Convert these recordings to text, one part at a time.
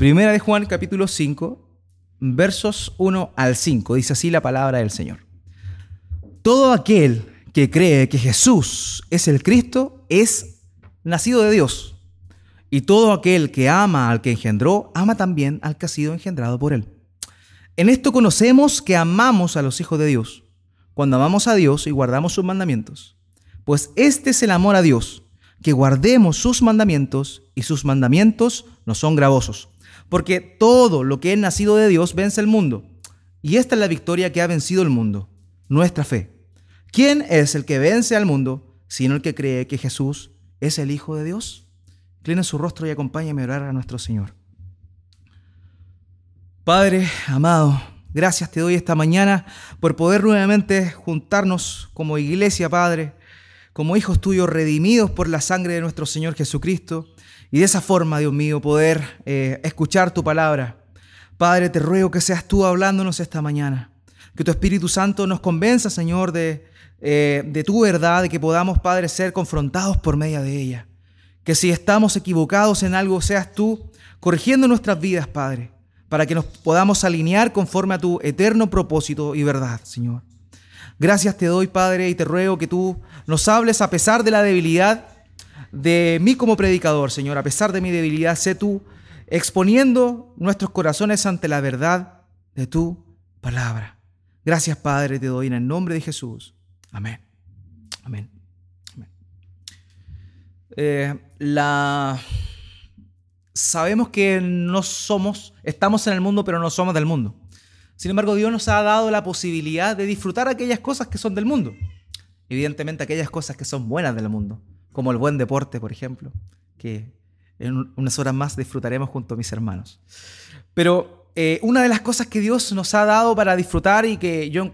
Primera de Juan capítulo 5, versos 1 al 5. Dice así la palabra del Señor. Todo aquel que cree que Jesús es el Cristo es nacido de Dios. Y todo aquel que ama al que engendró, ama también al que ha sido engendrado por él. En esto conocemos que amamos a los hijos de Dios, cuando amamos a Dios y guardamos sus mandamientos. Pues este es el amor a Dios, que guardemos sus mandamientos y sus mandamientos no son gravosos. Porque todo lo que es nacido de Dios vence el mundo. Y esta es la victoria que ha vencido el mundo, nuestra fe. ¿Quién es el que vence al mundo, sino el que cree que Jesús es el Hijo de Dios? Inclina su rostro y acompáñame a orar a nuestro Señor. Padre amado, gracias te doy esta mañana por poder nuevamente juntarnos como iglesia, Padre, como hijos tuyos redimidos por la sangre de nuestro Señor Jesucristo. Y de esa forma, Dios mío, poder eh, escuchar tu palabra. Padre, te ruego que seas tú hablándonos esta mañana. Que tu Espíritu Santo nos convenza, Señor, de, eh, de tu verdad, de que podamos, Padre, ser confrontados por medio de ella. Que si estamos equivocados en algo, seas tú corrigiendo nuestras vidas, Padre, para que nos podamos alinear conforme a tu eterno propósito y verdad, Señor. Gracias te doy, Padre, y te ruego que tú nos hables a pesar de la debilidad de mí como predicador, Señor. A pesar de mi debilidad, sé tú exponiendo nuestros corazones ante la verdad de tu palabra. Gracias, Padre, te doy en el nombre de Jesús. Amén. Amén. Eh, la... Sabemos que no somos, estamos en el mundo, pero no somos del mundo. Sin embargo, Dios nos ha dado la posibilidad de disfrutar aquellas cosas que son del mundo. Evidentemente, aquellas cosas que son buenas del mundo, como el buen deporte, por ejemplo, que en unas horas más disfrutaremos junto a mis hermanos. Pero eh, una de las cosas que Dios nos ha dado para disfrutar y que yo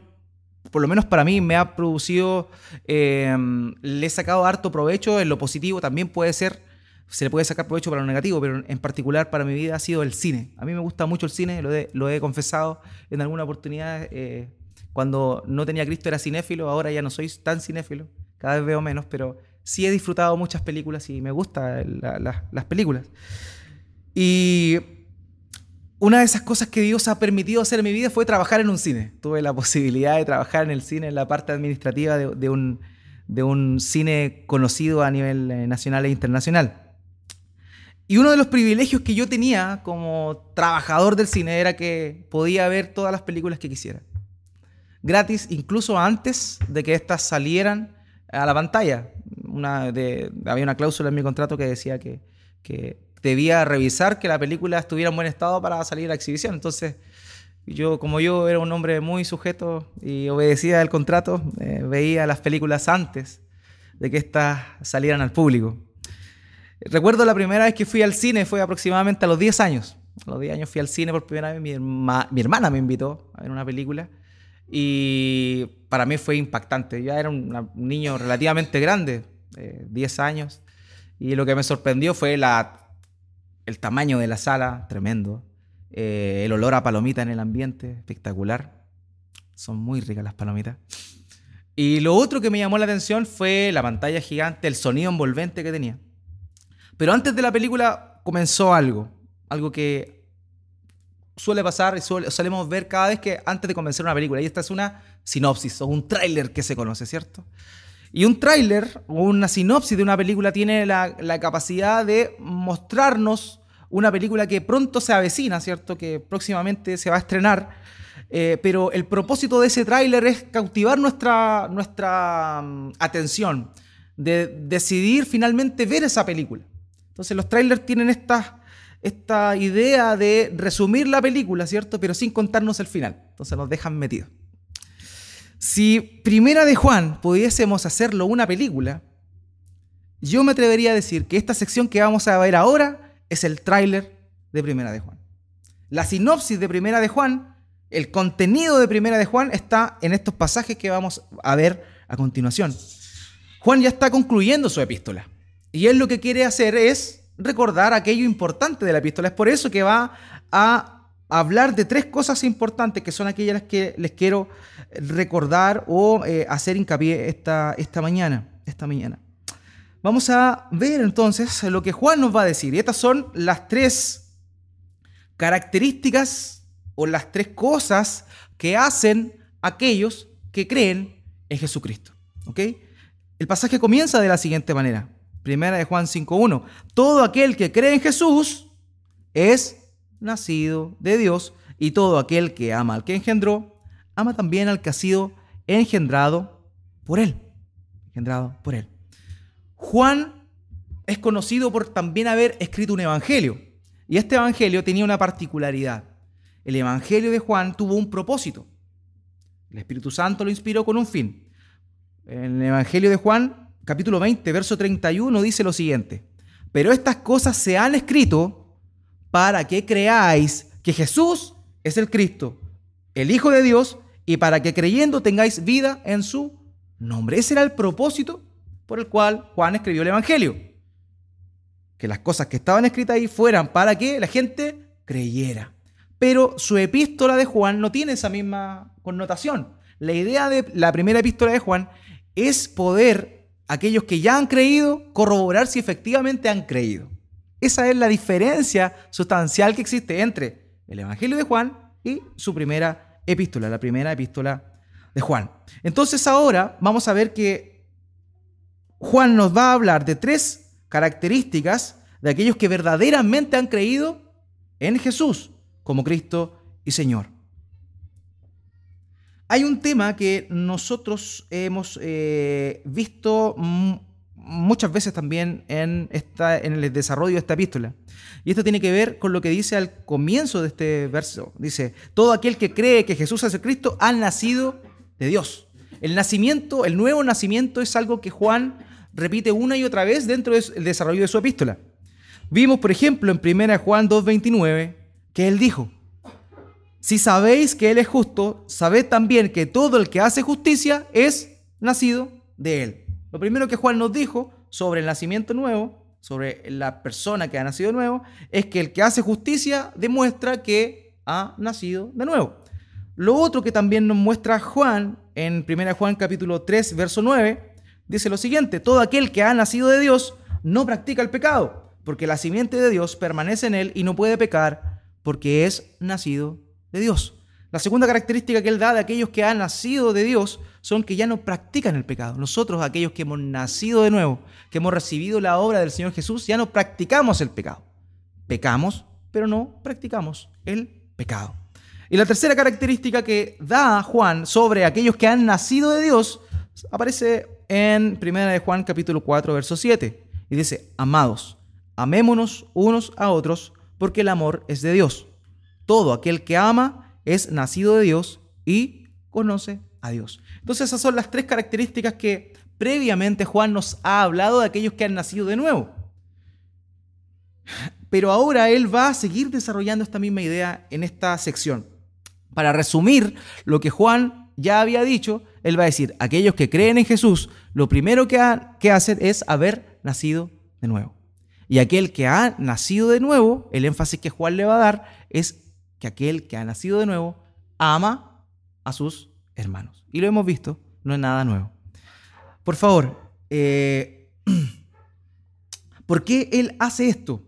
por lo menos para mí me ha producido, em, le he sacado harto provecho en lo positivo, también puede ser, se le puede sacar provecho para lo negativo, pero en particular para mi vida ha sido el cine. A mí me gusta mucho el cine, lo he, confesado en alguna oportunidad. Eh, cuando no tenía Cristo era cinéfilo, ahora ya no soy tan cinéfilo, cada vez veo menos, pero sí he disfrutado muchas películas y me gustan las películas. Y una de esas cosas que Dios ha permitido hacer en mi vida fue trabajar en un cine. Tuve la posibilidad de trabajar en el cine, en la parte administrativa de, un, de un, cine conocido a nivel eh, nacional e internacional. Y uno de los privilegios que yo tenía como trabajador del cine era que podía ver todas las películas que quisiera. Gratis, incluso antes de que éstas salieran a la pantalla. Una de, había una cláusula en mi contrato que decía que, que debía revisar que la película estuviera en buen estado para salir a exhibición. Entonces, yo, como yo era un hombre muy sujeto y obedecía el contrato, eh, veía las películas antes de que éstas salieran al público. Recuerdo la primera vez que fui al cine, fue aproximadamente a los 10 años. A los 10 años fui al cine por primera vez, mi, hermana me invitó a ver una película y para mí fue impactante. Ya era un, niño relativamente grande, 10 años, y lo que me sorprendió fue la el tamaño de la sala, tremendo. Eh, el olor a palomita en el ambiente, espectacular. Son muy ricas las palomitas. Y lo otro que me llamó la atención fue la pantalla gigante, el sonido envolvente que tenía. Pero antes de la película comenzó algo, algo que suele pasar y solemos ver cada vez que antes de comenzar una película. Y esta es una sinopsis o un tráiler que se conoce, ¿cierto? Y un tráiler o una sinopsis de una película tiene la, capacidad de mostrarnos una película que pronto se avecina, ¿cierto? Que próximamente se va a estrenar. Eh, pero el propósito de ese tráiler es cautivar nuestra, nuestra mm, atención, de decidir finalmente ver esa película. Entonces los trailers tienen esta, esta idea de resumir la película, ¿cierto? Pero sin contarnos el final. Entonces nos dejan metidos. Si Primera de Juan pudiésemos hacerlo una película, yo me atrevería a decir que esta sección que vamos a ver ahora es el tráiler de Primera de Juan. La sinopsis de Primera de Juan, el contenido de Primera de Juan está en estos pasajes que vamos a ver a continuación. Juan ya está concluyendo su epístola y él lo que quiere hacer es recordar aquello importante de la epístola. Es por eso que va a hablar de tres cosas importantes que son aquellas que les quiero recordar o eh, hacer hincapié esta, esta mañana. Esta mañana. Vamos a ver entonces lo que Juan nos va a decir. Y estas son las tres características o las tres cosas que hacen aquellos que creen en Jesucristo. ¿Ok? El pasaje comienza de la siguiente manera. Primera de Juan 5.1. Todo aquel que cree en Jesús es nacido de Dios y todo aquel que ama al que engendró, ama también al que ha sido engendrado por él. Engendrado por él. Juan es conocido por también haber escrito un evangelio. Y este evangelio tenía una particularidad. El evangelio de Juan tuvo un propósito. El Espíritu Santo lo inspiró con un fin. En el evangelio de Juan, capítulo 20, verso 31, dice lo siguiente. Pero estas cosas se han escrito para que creáis que Jesús es el Cristo, el Hijo de Dios, y para que creyendo tengáis vida en su nombre. Ese era el propósito por el cual Juan escribió el Evangelio. Que las cosas que estaban escritas ahí fueran para que la gente creyera. Pero su epístola de Juan no tiene esa misma connotación. La idea de la primera epístola de Juan es poder, aquellos que ya han creído, corroborar si efectivamente han creído. Esa es la diferencia sustancial que existe entre el Evangelio de Juan y su primera epístola, la primera epístola de Juan. Entonces ahora vamos a ver que Juan nos va a hablar de tres características de aquellos que verdaderamente han creído en Jesús como Cristo y Señor. Hay un tema que nosotros hemos eh, visto muchas veces también en, esta, en el desarrollo de esta epístola. Y esto tiene que ver con lo que dice al comienzo de este verso. Dice, todo aquel que cree que Jesús es el Cristo ha nacido de Dios. El nacimiento, el nuevo nacimiento es algo que Juan repite una y otra vez dentro del desarrollo de su epístola. Vimos, por ejemplo, en 1 Juan 2.29, que él dijo, si sabéis que Él es justo, sabed también que todo el que hace justicia es nacido de Él. Lo primero que Juan nos dijo sobre el nacimiento nuevo, sobre la persona que ha nacido nuevo, es que el que hace justicia demuestra que ha nacido de nuevo. Lo otro que también nos muestra Juan en 1 Juan capítulo 3, verso 9, dice lo siguiente, todo aquel que ha nacido de Dios no practica el pecado, porque la simiente de Dios permanece en él y no puede pecar porque es nacido de Dios. La segunda característica que él da de aquellos que han nacido de Dios son que ya no practican el pecado. Nosotros, aquellos que hemos nacido de nuevo, que hemos recibido la obra del Señor Jesús, ya no practicamos el pecado. Pecamos, pero no practicamos el pecado. Y la tercera característica que da Juan sobre aquellos que han nacido de Dios aparece en 1 de Juan capítulo 4, verso 7. Y dice, amados, amémonos unos a otros, porque el amor es de Dios. Todo aquel que ama es nacido de Dios y conoce a Dios. Entonces esas son las tres características que previamente Juan nos ha hablado de aquellos que han nacido de nuevo. Pero ahora él va a seguir desarrollando esta misma idea en esta sección. Para resumir lo que Juan ya había dicho, él va a decir, aquellos que creen en Jesús, lo primero que, que hacen es haber nacido de nuevo. Y aquel que ha nacido de nuevo, el énfasis que Juan le va a dar es que aquel que ha nacido de nuevo ama a sus hermanos. Y lo hemos visto, no es nada nuevo. Por favor, eh, ¿por qué él hace esto?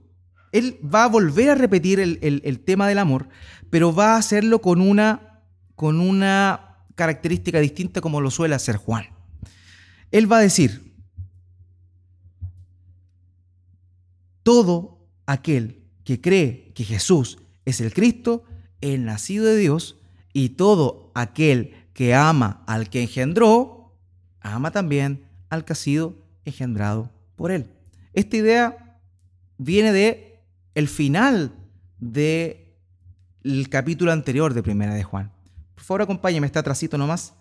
Él va a volver a repetir el, el tema del amor, pero va a hacerlo con una, con una característica distinta como lo suele hacer Juan. Él va a decir, todo aquel que cree que Jesús es el Cristo, el nacido de Dios, y todo aquel que ama al que engendró, ama también al que ha sido engendrado por él. Esta idea viene de el final del capítulo anterior de Primera de Juan. Por favor, acompáñame, está atrasito nomás.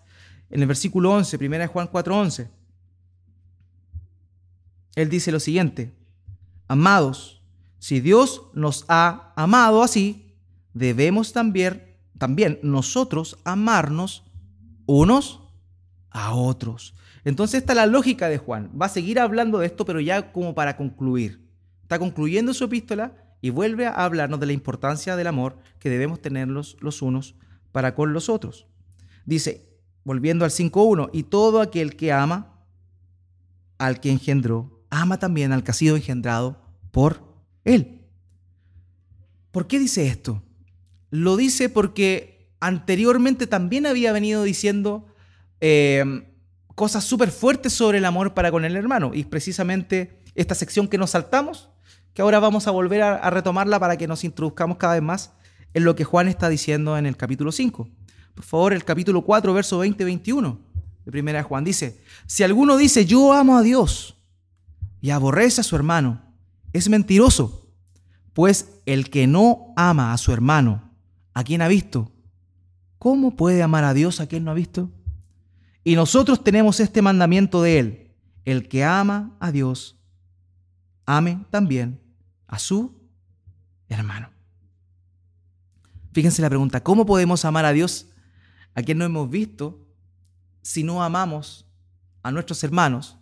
En el versículo 11, 1 Juan 4:11. Él dice lo siguiente: Amados, si Dios nos ha amado así, debemos también, también nosotros amarnos unos a otros. Entonces, esta es la lógica de Juan. Va a seguir hablando de esto, pero ya como para concluir. Está concluyendo su epístola y vuelve a hablarnos de la importancia del amor que debemos tener los, los unos para con los otros. Dice, volviendo al 5.1, y todo aquel que ama al que engendró, ama también al que ha sido engendrado por él. ¿Por qué dice esto? Lo dice porque anteriormente también había venido diciendo eh, cosas súper fuertes sobre el amor para con el hermano. Y precisamente esta sección que nos saltamos, que ahora vamos a volver a, retomarla para que nos introduzcamos cada vez más en lo que Juan está diciendo en el capítulo 5. Por favor, el capítulo 4, verso 20-21 de primera Juan dice, si alguno dice yo amo a Dios y aborrece a su hermano, es mentiroso, pues el que no ama a su hermano, ¿a quien ha visto? ¿Cómo puede amar a Dios a quien no ha visto? Y nosotros tenemos este mandamiento de él, el que ama a Dios, ame también a su hermano. Fíjense la pregunta, ¿cómo podemos amar a Dios a quien no hemos visto si no amamos a nuestros hermanos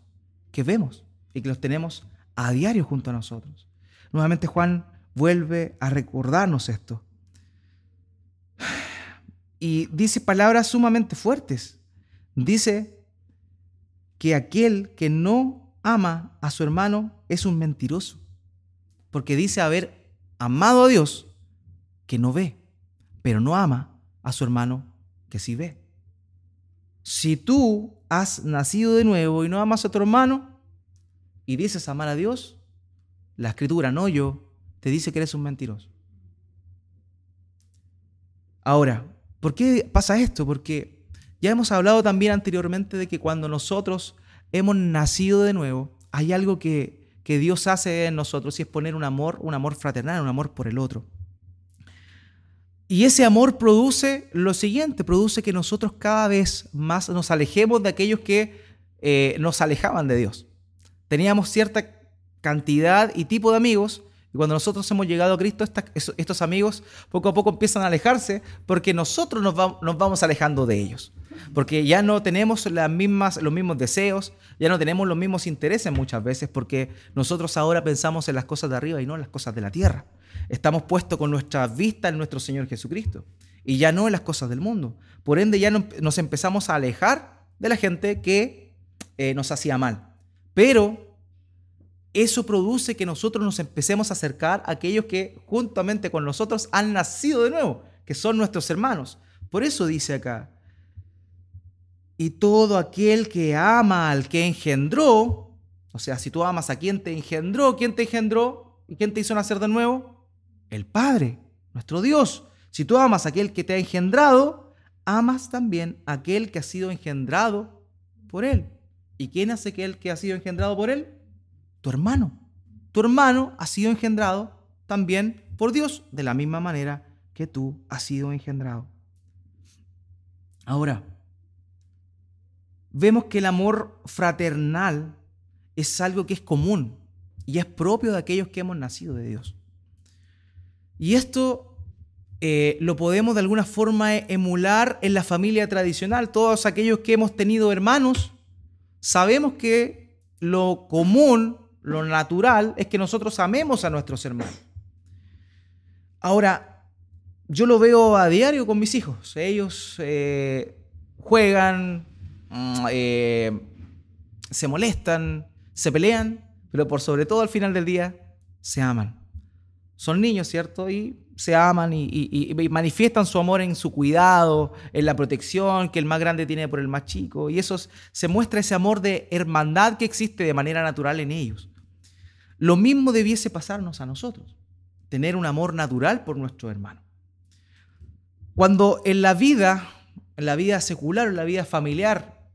que vemos y que los tenemos a diario junto a nosotros? Nuevamente Juan vuelve a recordarnos esto. Y dice palabras sumamente fuertes. Dice que aquel que no ama a su hermano es un mentiroso. Porque dice haber amado a Dios que no ve, pero no ama a su hermano que sí ve. Si tú has nacido de nuevo y no amas a tu hermano y dices amar a Dios, la escritura, no yo, te dice que eres un mentiroso. Ahora, ¿por qué pasa esto? Porque ya hemos hablado también anteriormente de que cuando nosotros hemos nacido de nuevo, hay algo que, que Dios hace en nosotros y es poner un amor, un amor fraternal, un amor por el otro. Y ese amor produce lo siguiente, produce que nosotros cada vez más nos alejemos de aquellos que eh, nos alejaban de Dios. Teníamos cierta cantidad y tipo de amigos y cuando nosotros hemos llegado a Cristo, estos amigos poco a poco empiezan a alejarse porque nosotros nos, vamos alejando de ellos. Porque ya no tenemos los mismos deseos, ya no tenemos los mismos intereses muchas veces porque nosotros ahora pensamos en las cosas de arriba y no en las cosas de la tierra. Estamos puestos con nuestra vista en nuestro Señor Jesucristo y ya no en las cosas del mundo. Por ende ya nos empezamos a alejar de la gente que eh, nos hacía mal. Pero eso produce que nosotros nos empecemos a acercar a aquellos que juntamente con nosotros han nacido de nuevo, que son nuestros hermanos. Por eso dice acá, y todo aquel que ama al que engendró, o sea, si tú amas a quien te engendró, ¿quién te engendró? ¿Y quién te hizo nacer de nuevo? El Padre, nuestro Dios. Si tú amas a aquel que te ha engendrado, amas también a aquel que ha sido engendrado por Él. ¿Y quién hace aquel que ha sido engendrado por Él? tu hermano. Tu hermano ha sido engendrado también por Dios, de la misma manera que tú has sido engendrado. Ahora, vemos que el amor fraternal es algo que es común y es propio de aquellos que hemos nacido de Dios. Y esto eh, lo podemos de alguna forma emular en la familia tradicional. Todos aquellos que hemos tenido hermanos, sabemos que lo común lo natural es que nosotros amemos a nuestros hermanos. Ahora, yo lo veo a diario con mis hijos. Ellos eh, juegan, mm, eh, se molestan, se pelean, pero por sobre todo al final del día se aman. Son niños, ¿cierto? Y se aman y, manifiestan su amor en su cuidado, en la protección que el más grande tiene por el más chico. Y eso se muestra ese amor de hermandad que existe de manera natural en ellos. Lo mismo debiese pasarnos a nosotros, tener un amor natural por nuestro hermano. Cuando en la vida, en la vida secular, en la vida familiar,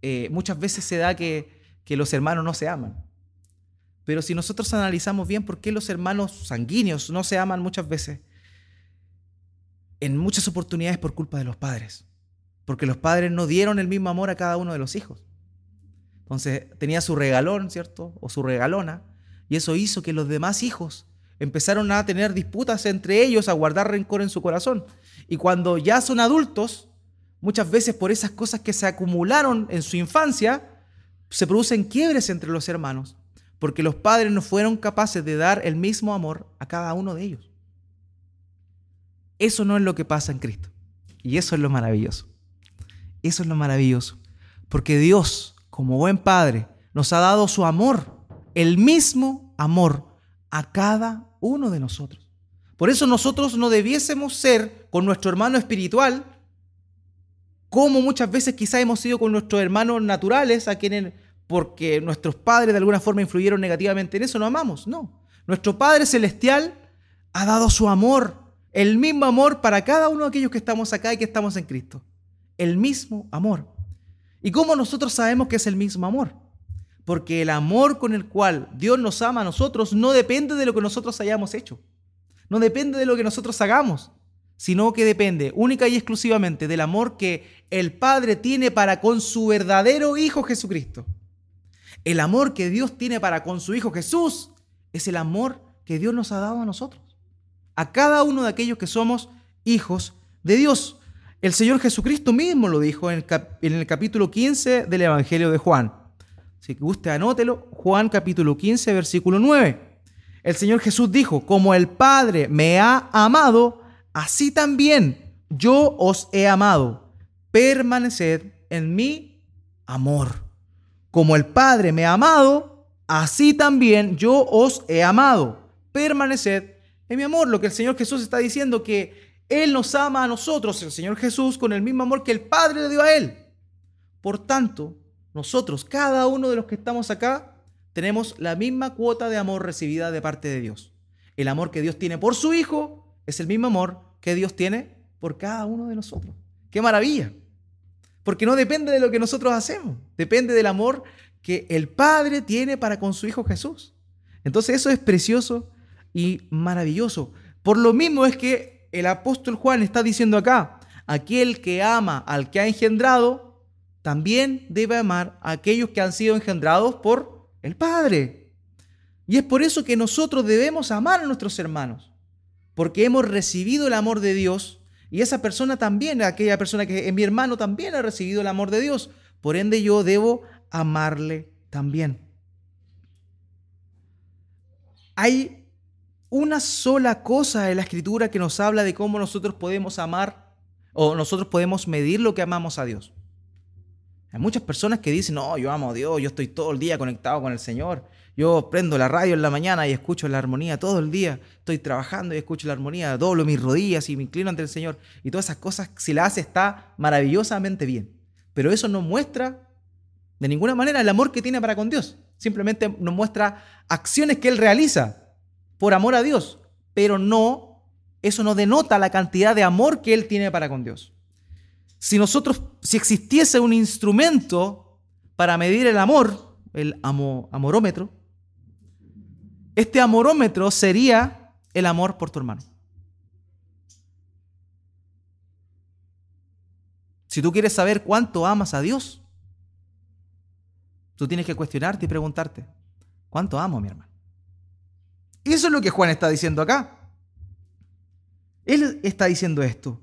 eh, muchas veces se da que los hermanos no se aman. Pero si nosotros analizamos bien por qué los hermanos sanguíneos no se aman muchas veces, en muchas oportunidades por culpa de los padres. Porque los padres no dieron el mismo amor a cada uno de los hijos. Entonces tenía su regalón, ¿cierto? O su regalona. Y eso hizo que los demás hijos empezaron a tener disputas entre ellos, a guardar rencor en su corazón. Y cuando ya son adultos, muchas veces por esas cosas que se acumularon en su infancia, se producen quiebres entre los hermanos, porque los padres no fueron capaces de dar el mismo amor a cada uno de ellos. Eso no es lo que pasa en Cristo. Y eso es lo maravilloso. Eso es lo maravilloso. Porque Dios como buen Padre, nos ha dado su amor, el mismo amor a cada uno de nosotros. Por eso nosotros no debiésemos ser con nuestro hermano espiritual como muchas veces quizás hemos sido con nuestros hermanos naturales, a quienes, porque nuestros padres de alguna forma influyeron negativamente en eso, no amamos. No. Nuestro Padre Celestial ha dado su amor, el mismo amor para cada uno de aquellos que estamos acá y que estamos en Cristo. El mismo amor. ¿Y cómo nosotros sabemos que es el mismo amor? Porque el amor con el cual Dios nos ama a nosotros no depende de lo que nosotros hayamos hecho. No depende de lo que nosotros hagamos sino que depende única y exclusivamente del amor que el Padre tiene para con su verdadero Hijo Jesucristo. El amor que Dios tiene para con su Hijo Jesús es el amor que Dios nos ha dado a nosotros, a cada uno de aquellos que somos hijos de Dios. El Señor Jesucristo mismo lo dijo en el, capítulo 15 del Evangelio de Juan. Si usted anótelo, Juan capítulo 15, versículo 9. El Señor Jesús dijo, como el Padre me ha amado, así también yo os he amado. Permaneced en mi amor. Como el Padre me ha amado, así también yo os he amado. Permaneced en mi amor. Lo que el Señor Jesús está diciendo que Él nos ama a nosotros, el Señor Jesús, con el mismo amor que el Padre le dio a Él. Por tanto, nosotros, cada uno de los que estamos acá, tenemos la misma cuota de amor recibida de parte de Dios. El amor que Dios tiene por su Hijo es el mismo amor que Dios tiene por cada uno de nosotros. ¡Qué maravilla! Porque no depende de lo que nosotros hacemos, depende del amor que el Padre tiene para con su Hijo Jesús. Entonces eso es precioso y maravilloso. Por lo mismo es que el apóstol Juan está diciendo acá, aquel que ama al que ha engendrado, también debe amar a aquellos que han sido engendrados por el Padre. Y es por eso que nosotros debemos amar a nuestros hermanos porque hemos recibido el amor de Dios y esa persona también, aquella persona que es mi hermano, también ha recibido el amor de Dios. Por ende yo debo amarle también. Hay una sola cosa en la escritura que nos habla de cómo nosotros podemos amar o nosotros podemos medir lo que amamos a Dios. Hay muchas personas que dicen, no, yo amo a Dios, yo estoy todo el día conectado con el Señor. Yo prendo la radio en la mañana y escucho la armonía todo el día. Estoy trabajando y escucho la armonía, doblo mis rodillas y me inclino ante el Señor. Y todas esas cosas, si las hace, está maravillosamente bien. Pero eso no muestra de ninguna manera el amor que tiene para con Dios. Simplemente nos muestra acciones que Él realiza por amor a Dios. Pero no, eso no denota la cantidad de amor que Él tiene para con Dios. Si nosotros, si existiese un instrumento para medir el amor, el amorómetro, este amorómetro sería el amor por tu hermano. Si tú quieres saber cuánto amas a Dios, tú tienes que cuestionarte y preguntarte, ¿cuánto amo a mi hermano? Eso es lo que Juan está diciendo acá. Él está diciendo esto.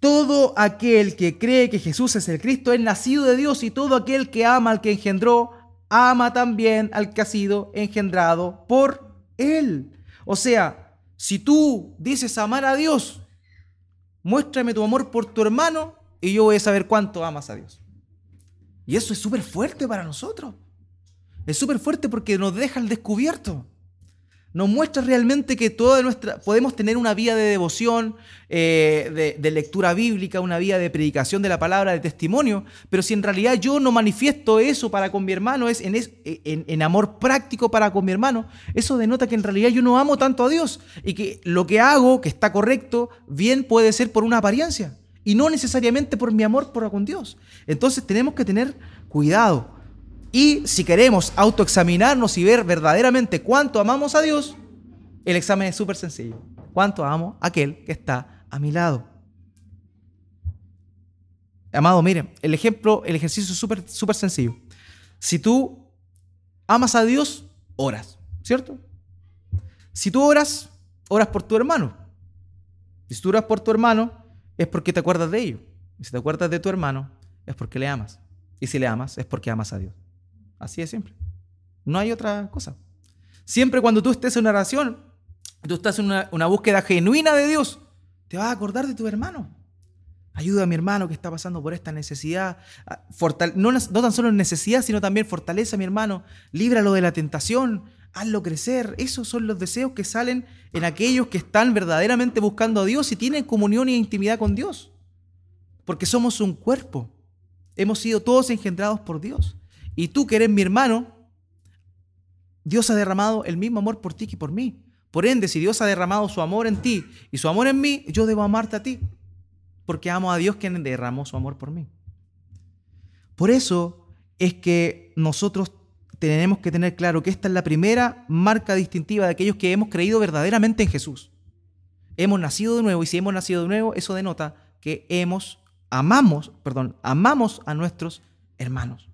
Todo aquel que cree que Jesús es el Cristo es nacido de Dios y todo aquel que ama al que engendró ama también al que ha sido engendrado por Él. O sea, si tú dices amar a Dios, muéstrame tu amor por tu hermano y yo voy a saber cuánto amas a Dios. Y eso es súper fuerte para nosotros. Es súper fuerte porque nos deja al descubierto nos muestra realmente que toda podemos tener una vía de devoción, eh, de, lectura bíblica, una vía de predicación de la palabra, de testimonio, pero si en realidad yo no manifiesto eso para con mi hermano, es en, en, amor práctico para con mi hermano, eso denota que en realidad yo no amo tanto a Dios y que lo que hago, que está correcto, bien puede ser por una apariencia y no necesariamente por mi amor por con Dios. Entonces tenemos que tener cuidado. Y si queremos autoexaminarnos y ver verdaderamente cuánto amamos a Dios, el examen es súper sencillo. ¿Cuánto amo a aquel que está a mi lado? Amado, miren, el ejemplo, el ejercicio es súper sencillo. Si tú amas a Dios, oras, ¿cierto? Si tú oras, oras por tu hermano. Si tú oras por tu hermano, es porque te acuerdas de ello. Y si te acuerdas de tu hermano, es porque le amas. Y si le amas, es porque amas a Dios. Así es siempre. No hay otra cosa. Siempre cuando tú estés en una oración, tú estás en una, búsqueda genuina de Dios, te vas a acordar de tu hermano. Ayuda a mi hermano que está pasando por esta necesidad. Ah, no, tan solo necesidad, sino también fortalece a mi hermano. Líbralo de la tentación. hazlo crecer. Esos son los deseos que salen en aquellos que están verdaderamente buscando a Dios y tienen comunión e intimidad con Dios. Porque somos un cuerpo. Hemos sido todos engendrados por Dios. Y tú que eres mi hermano, Dios ha derramado el mismo amor por ti que por mí. Por ende, si Dios ha derramado su amor en ti y su amor en mí, yo debo amarte a ti. Porque amo a Dios quien derramó su amor por mí. Por eso es que nosotros tenemos que tener claro que esta es la primera marca distintiva de aquellos que hemos creído verdaderamente en Jesús. Hemos nacido de nuevo y si hemos nacido de nuevo, eso denota que hemos amamos, perdón, amamos a nuestros hermanos.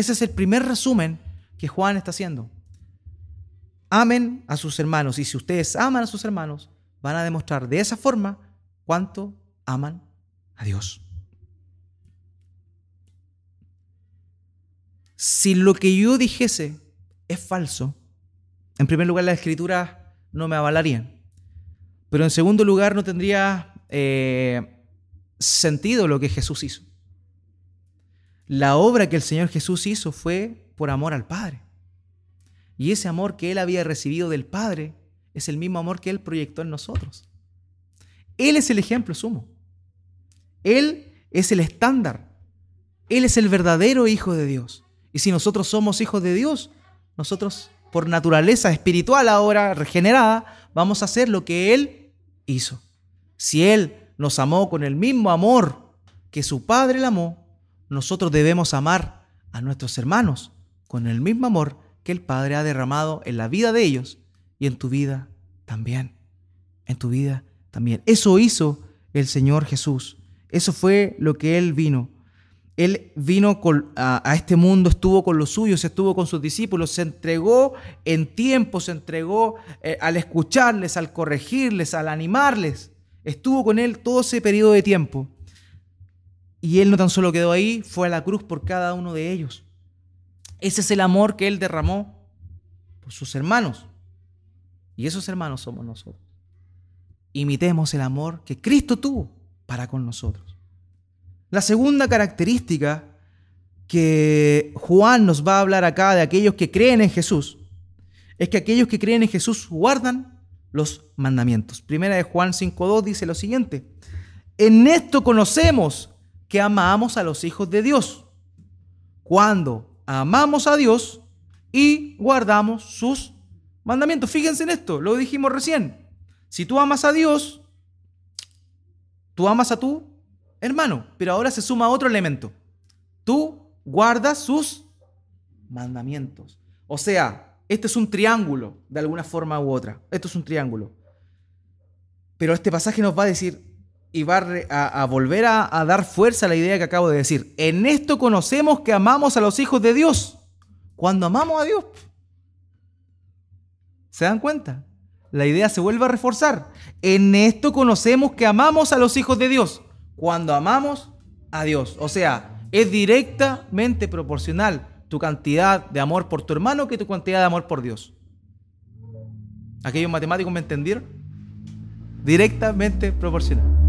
Ese es el primer resumen que Juan está haciendo. Amen a sus hermanos y si ustedes aman a sus hermanos, van a demostrar de esa forma cuánto aman a Dios. Si lo que yo dijese es falso, en primer lugar las escrituras no me avalarían. Pero en segundo lugar no tendría eh, sentido lo que Jesús hizo. La obra que el Señor Jesús hizo fue por amor al Padre. Y ese amor que Él había recibido del Padre es el mismo amor que Él proyectó en nosotros. Él es el ejemplo sumo. Él es el estándar. Él es el verdadero Hijo de Dios. Y si nosotros somos hijos de Dios, nosotros por naturaleza espiritual ahora regenerada, vamos a hacer lo que Él hizo. Si Él nos amó con el mismo amor que su Padre le amó, nosotros debemos amar a nuestros hermanos con el mismo amor que el Padre ha derramado en la vida de ellos y en tu vida también. En tu vida también. Eso hizo el Señor Jesús. Eso fue lo que Él vino él vino a, este mundo, estuvo con los suyos, estuvo con sus discípulos, se entregó en tiempo, se entregó eh, al escucharles, al corregirles, al animarles. Estuvo con Él todo ese periodo de tiempo. Y Él no tan solo quedó ahí, fue a la cruz por cada uno de ellos. Ese es el amor que Él derramó por sus hermanos. Y esos hermanos somos nosotros. Imitemos el amor que Cristo tuvo para con nosotros. La segunda característica que Juan nos va a hablar acá de aquellos que creen en Jesús es que aquellos que creen en Jesús guardan los mandamientos. Primera de Juan 5.2 dice lo siguiente, en esto conocemos que amamos a los hijos de Dios, cuando amamos a Dios y guardamos sus mandamientos. Fíjense en esto, lo dijimos recién. Si tú amas a Dios, tú amas a tu hermano, pero ahora se suma otro elemento. Tú guardas sus mandamientos. O sea, este es un triángulo de alguna forma u otra. Esto es un triángulo. Pero este pasaje nos va a decir y va a, volver a, a dar fuerza a la idea que acabo de decir. En esto conocemos que amamos a los hijos de Dios. Cuando amamos a Dios. ¿Se dan cuenta? La idea se vuelve a reforzar. En esto conocemos que amamos a los hijos de Dios cuando amamos a Dios. O sea, es directamente proporcional tu cantidad de amor por tu hermano que tu cantidad de amor por Dios. ¿Aquellos matemáticos me entendieron? Directamente proporcional.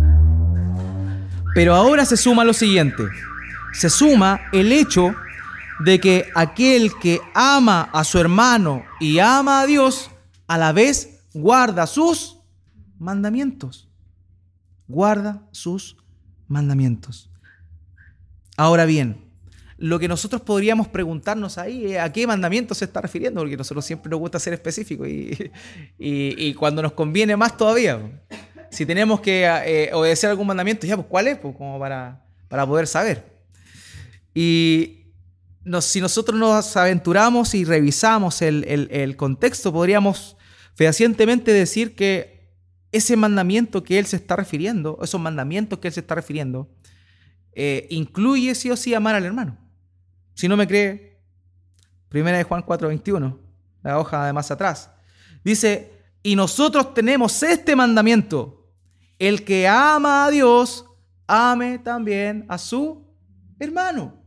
Pero ahora se suma lo siguiente. Se suma el hecho de que aquel que ama a su hermano y ama a Dios, a la vez guarda sus mandamientos. Guarda sus mandamientos. Ahora bien, lo que nosotros podríamos preguntarnos ahí es a qué mandamientos se está refiriendo, porque nosotros siempre nos gusta ser específicos y, cuando nos conviene más todavía. Si tenemos que eh, obedecer algún mandamiento, ya, pues ¿cuál es? Pues como para, para poder saber. Y si nosotros nos aventuramos y revisamos el, el contexto, podríamos fehacientemente decir que ese mandamiento que él se está refiriendo, esos mandamientos que él se está refiriendo, eh, incluye sí o sí amar al hermano. Si no me cree, primera de Juan 4:21, la hoja de más atrás, dice, y nosotros tenemos este mandamiento, el que ama a Dios, ame también a su hermano.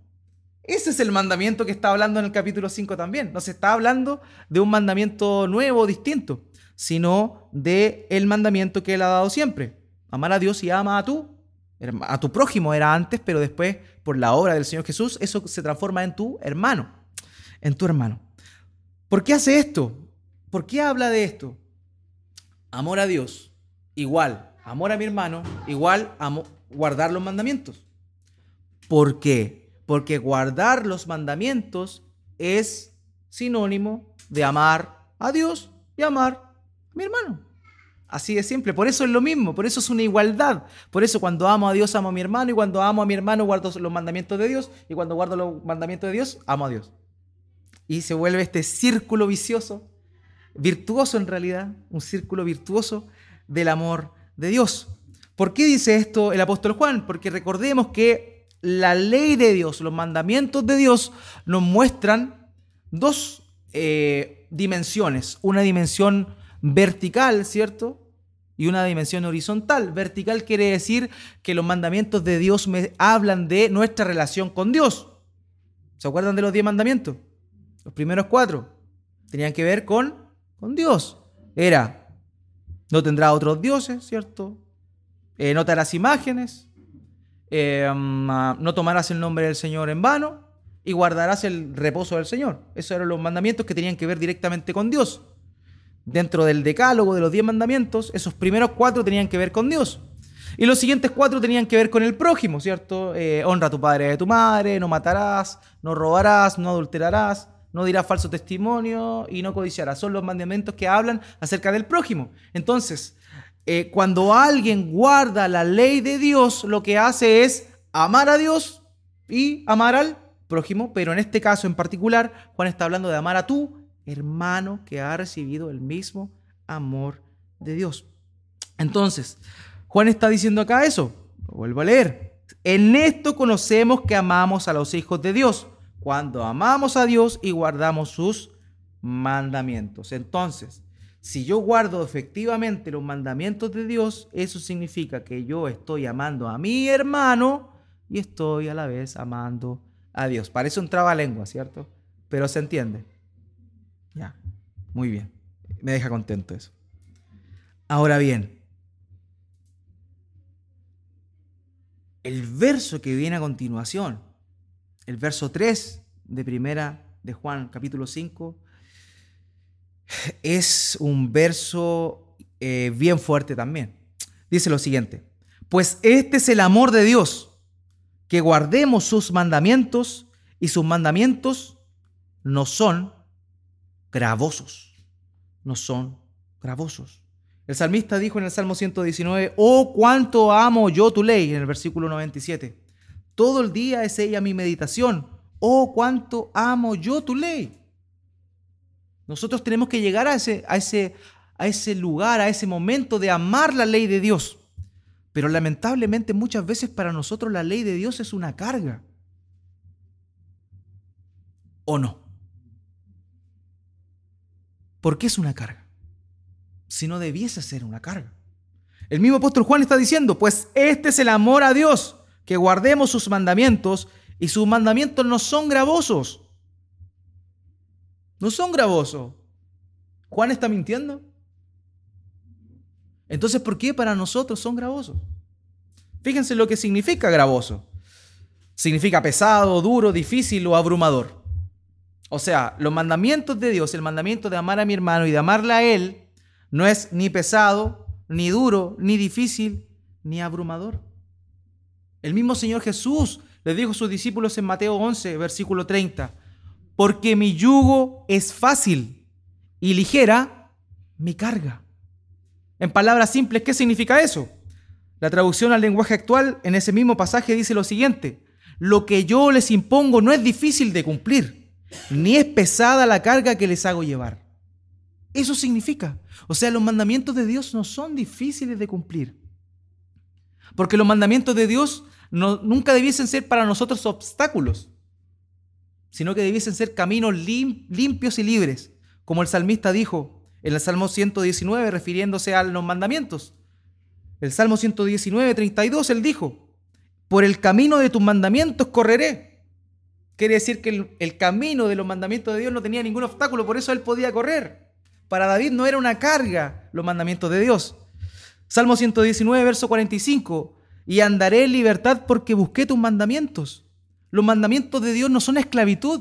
Ese es el mandamiento que está hablando en el capítulo 5 también. No se está hablando de un mandamiento nuevo, distinto sino de el mandamiento que él ha dado siempre. Amar a Dios y ama a tu, a tu prójimo era antes, pero después, por la obra del Señor Jesús, eso se transforma en tu hermano, en tu hermano. ¿Por qué hace esto? ¿Por qué habla de esto? Amor a Dios, igual. Amor a mi hermano, igual. guardar los mandamientos. ¿Por qué? Porque guardar los mandamientos es sinónimo de amar a Dios y amar a mi hermano. Así de simple. Por eso es lo mismo. Por eso es una igualdad. Por eso cuando amo a Dios amo a mi hermano y cuando amo a mi hermano guardo los mandamientos de Dios y cuando guardo los mandamientos de Dios amo a Dios. Y se vuelve este círculo vicioso, virtuoso en realidad, un círculo virtuoso del amor de Dios. ¿Por qué dice esto el apóstol Juan? Porque recordemos que la ley de Dios, los mandamientos de Dios nos muestran dos eh, dimensiones. Una dimensión vertical, ¿cierto? Y una dimensión horizontal. Vertical quiere decir que los mandamientos de Dios me hablan de nuestra relación con Dios. ¿Se acuerdan de los diez mandamientos? Los primeros cuatro tenían que ver con, con Dios. Era, no tendrá otros dioses, ¿cierto? Eh, no te harás imágenes, eh, mm, ah, no tomarás el nombre del Señor en vano y guardarás el reposo del Señor. Esos eran los mandamientos que tenían que ver directamente con Dios. Dentro del decálogo de los diez mandamientos, esos primeros cuatro tenían que ver con Dios. Y los siguientes cuatro tenían que ver con el prójimo, ¿cierto? Eh, honra a tu padre y a tu madre, no matarás, no robarás, no adulterarás, no dirás falso testimonio y no codiciarás. Son los mandamientos que hablan acerca del prójimo. Entonces, eh, cuando alguien guarda la ley de Dios, lo que hace es amar a Dios y amar al prójimo, pero en este caso en particular, Juan está hablando de amar a tu hermano que ha recibido el mismo amor de Dios. Entonces, Juan está diciendo acá eso, lo vuelvo a leer. En esto conocemos que amamos a los hijos de Dios, cuando amamos a Dios y guardamos sus mandamientos. Entonces, si yo guardo efectivamente los mandamientos de Dios, eso significa que yo estoy amando a mi hermano y estoy a la vez amando a Dios. Parece un trabalengua, ¿cierto? Pero se entiende. Ya, muy bien. Me deja contento eso. Ahora bien, el verso que viene a continuación, el verso 3 de primera de Juan capítulo 5, es un verso eh, bien fuerte también. Dice lo siguiente, pues este es el amor de Dios, que guardemos sus mandamientos y sus mandamientos no son gravosos, no son gravosos. El salmista dijo en el Salmo 119, oh cuánto amo yo tu ley, en el versículo 97. Todo el día es ella mi meditación, oh cuánto amo yo tu ley. Nosotros tenemos que llegar a ese, a ese, a ese lugar, a ese momento de amar la ley de Dios. Pero lamentablemente muchas veces para nosotros la ley de Dios es una carga. ¿O no? ¿Por qué es una carga? Si no debiese ser una carga. El mismo apóstol Juan está diciendo, pues este es el amor a Dios, que guardemos sus mandamientos y sus mandamientos no son gravosos no son gravosos. ¿Juan está mintiendo? Entonces, ¿por qué para nosotros son gravosos? Fíjense lo que significa gravoso. Significa pesado, duro, difícil o abrumador. O sea, los mandamientos de Dios, el mandamiento de amar a mi hermano y de amarle a él, no es ni pesado, ni duro, ni difícil, ni abrumador. El mismo Señor Jesús le dijo a sus discípulos en Mateo 11, versículo 30, porque mi yugo es fácil y ligera mi carga. En palabras simples, ¿qué significa eso? La traducción al lenguaje actual en ese mismo pasaje dice lo siguiente, lo que yo les impongo no es difícil de cumplir, ni es pesada la carga que les hago llevar. Eso significa, o sea, los mandamientos de Dios no son difíciles de cumplir, porque los mandamientos de Dios nunca debiesen ser para nosotros obstáculos sino que debiesen ser caminos limpios y libres, como el salmista dijo en el Salmo 119, refiriéndose a los mandamientos. El Salmo 119, 32, él dijo, por el camino de tus mandamientos correré. Quiere decir que el, el camino de los mandamientos de Dios no tenía ningún obstáculo, por eso él podía correr. Para David no era una carga los mandamientos de Dios. Salmo 119, verso 45, y andaré en libertad porque busqué tus mandamientos. Los mandamientos de Dios no son esclavitud.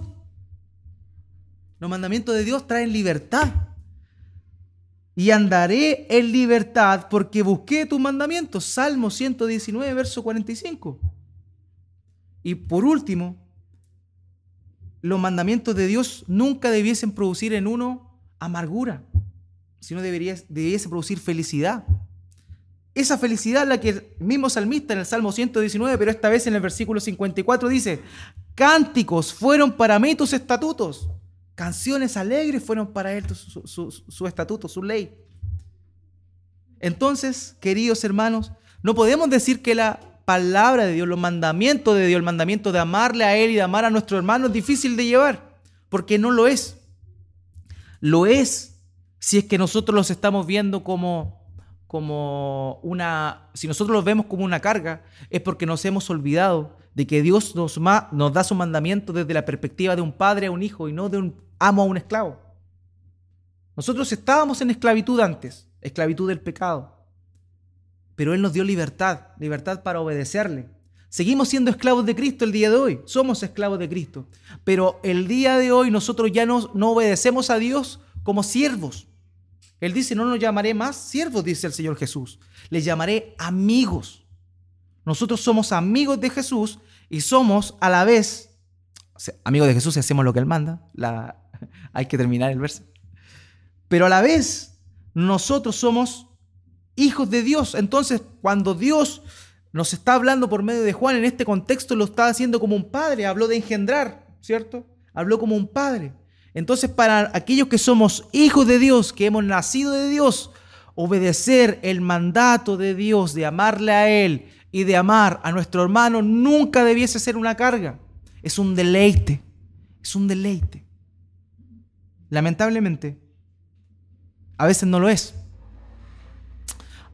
Los mandamientos de Dios traen libertad. Y andaré en libertad porque busqué tus mandamientos. Salmo 119, verso 45. Y por último, los mandamientos de Dios nunca debiesen producir en uno amargura, sino debería, debiese producir felicidad. Esa felicidad la que el mismo salmista en el Salmo 119, pero esta vez en el versículo 54 dice, cánticos fueron para mí tus estatutos, canciones alegres fueron para él su, estatuto, su ley. Entonces, queridos hermanos, no podemos decir que la palabra de Dios, los mandamientos de Dios, el mandamiento de amarle a Él y de amar a nuestro hermano es difícil de llevar, porque no lo es. Lo es si es que nosotros los estamos viendo como como una, si nosotros los vemos como una carga, es porque nos hemos olvidado de que Dios nos, nos da su mandamiento desde la perspectiva de un padre a un hijo y no de un amo a un esclavo. Nosotros estábamos en esclavitud antes, esclavitud del pecado, pero Él nos dio libertad, libertad para obedecerle. Seguimos siendo esclavos de Cristo el día de hoy, somos esclavos de Cristo, pero el día de hoy nosotros ya no, no obedecemos a Dios como siervos, él dice, no nos llamaré más siervos, dice el Señor Jesús. Les llamaré amigos. Nosotros somos amigos de Jesús y somos a la vez amigos de Jesús y hacemos lo que Él manda. La, hay que terminar el verso. Pero a la vez nosotros somos hijos de Dios. Entonces, cuando Dios nos está hablando por medio de Juan en este contexto, lo está haciendo como un padre. Habló de engendrar, ¿cierto? Habló como un padre. Entonces, para aquellos que somos hijos de Dios, que hemos nacido de Dios, obedecer el mandato de Dios de amarle a Él y de amar a nuestro hermano nunca debiese ser una carga. Es un deleite. Es un deleite. Lamentablemente, a veces no lo es.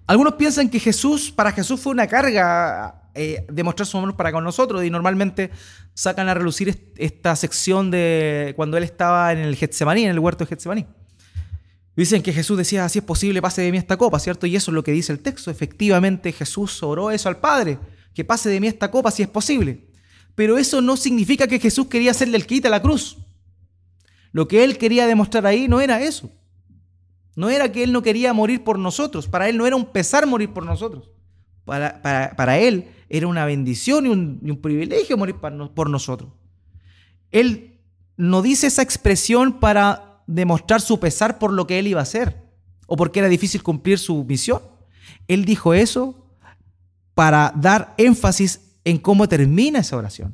Algunos piensan que Jesús, para Jesús fue una carga eh, demostrar su amor para con nosotros. Y normalmente sacan a relucir esta sección de cuando él estaba en el Getsemaní, en el huerto de Getsemaní. Dicen que Jesús decía, si es posible, pase de mí esta copa, ¿cierto? Y eso es lo que dice el texto. Efectivamente, Jesús oró eso al Padre, que pase de mí esta copa si es posible. Pero eso no significa que Jesús quería hacerle el quita a la cruz. Lo que él quería demostrar ahí no era eso. No era que él no quería morir por nosotros. Para él no era un pesar morir por nosotros. Para, él era una bendición y un, privilegio morir por nosotros. Él no dice esa expresión para demostrar su pesar por lo que él iba a hacer o porque era difícil cumplir su misión. Él dijo eso para dar énfasis en cómo termina esa oración.